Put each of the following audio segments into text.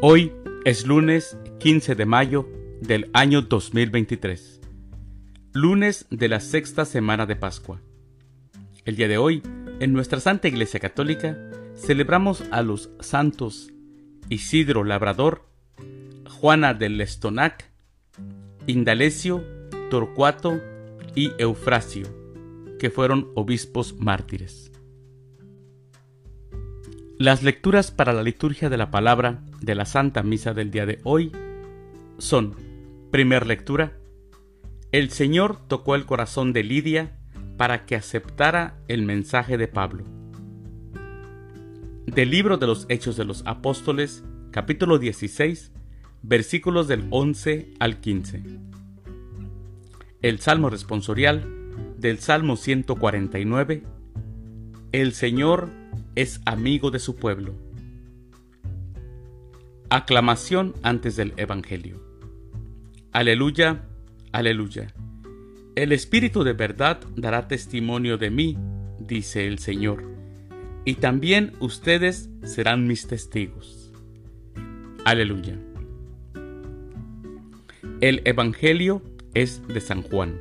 Hoy es lunes 15 de mayo del año 2023, lunes de la sexta semana de Pascua. El día de hoy, en nuestra Santa Iglesia Católica, celebramos a los santos Isidro Labrador, Juana del Lestonac, Indalecio, Torcuato y Eufrasio, que fueron obispos mártires. Las lecturas para la liturgia de la palabra de la Santa Misa del día de hoy son, primer lectura, el Señor tocó el corazón de Lidia para que aceptara el mensaje de Pablo. Del libro de los Hechos de los Apóstoles, capítulo 16, versículos del 11 al 15. El Salmo responsorial del Salmo 149. El Señor es amigo de su pueblo. Aclamación antes del Evangelio. Aleluya, aleluya. El Espíritu de verdad dará testimonio de mí, dice el Señor, y también ustedes serán mis testigos. Aleluya. El Evangelio es de San Juan.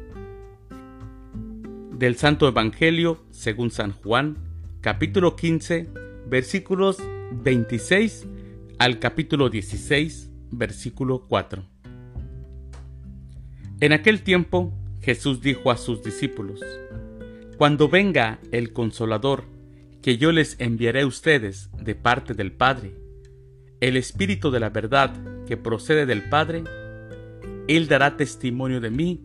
Del Santo Evangelio según San Juan, capítulo 15, versículos 26 al capítulo 16, versículo 4. En aquel tiempo Jesús dijo a sus discípulos, Cuando venga el consolador, que yo les enviaré a ustedes de parte del Padre, el Espíritu de la verdad que procede del Padre, él dará testimonio de mí,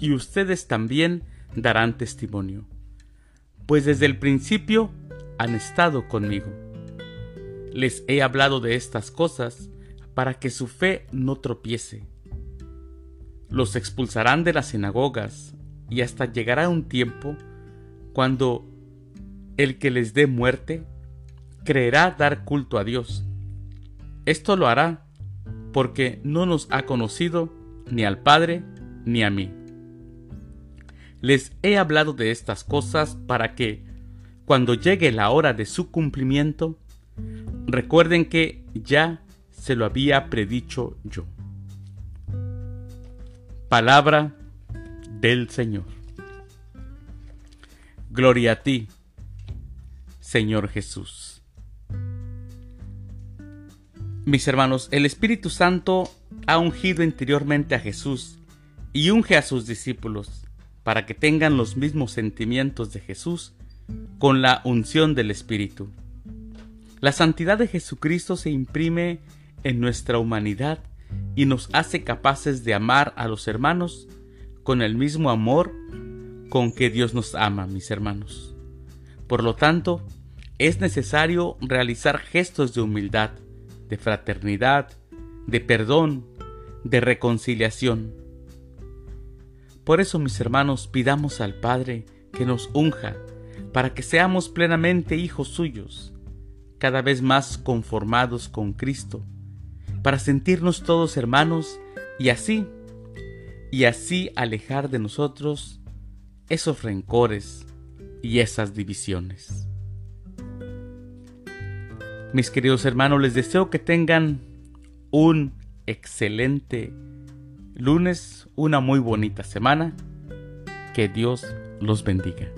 y ustedes también darán testimonio, pues desde el principio han estado conmigo. Les he hablado de estas cosas para que su fe no tropiece. Los expulsarán de las sinagogas y hasta llegará un tiempo cuando el que les dé muerte creerá dar culto a Dios. Esto lo hará porque no nos ha conocido ni al Padre, ni a mí. Les he hablado de estas cosas para que, cuando llegue la hora de su cumplimiento, recuerden que ya se lo había predicho yo. Palabra del Señor. Gloria a ti, Señor Jesús. Mis hermanos, el Espíritu Santo ha ungido interiormente a Jesús y unge a sus discípulos para que tengan los mismos sentimientos de Jesús con la unción del Espíritu. La santidad de Jesucristo se imprime en nuestra humanidad y nos hace capaces de amar a los hermanos con el mismo amor con que Dios nos ama, mis hermanos. Por lo tanto, es necesario realizar gestos de humildad, de fraternidad, de perdón, de reconciliación. Por eso, mis hermanos, pidamos al Padre que nos unja para que seamos plenamente hijos suyos, cada vez más conformados con Cristo, para sentirnos todos hermanos y así, y así alejar de nosotros esos rencores y esas divisiones. Mis queridos hermanos, les deseo que tengan un excelente lunes, una muy bonita semana. Que Dios los bendiga.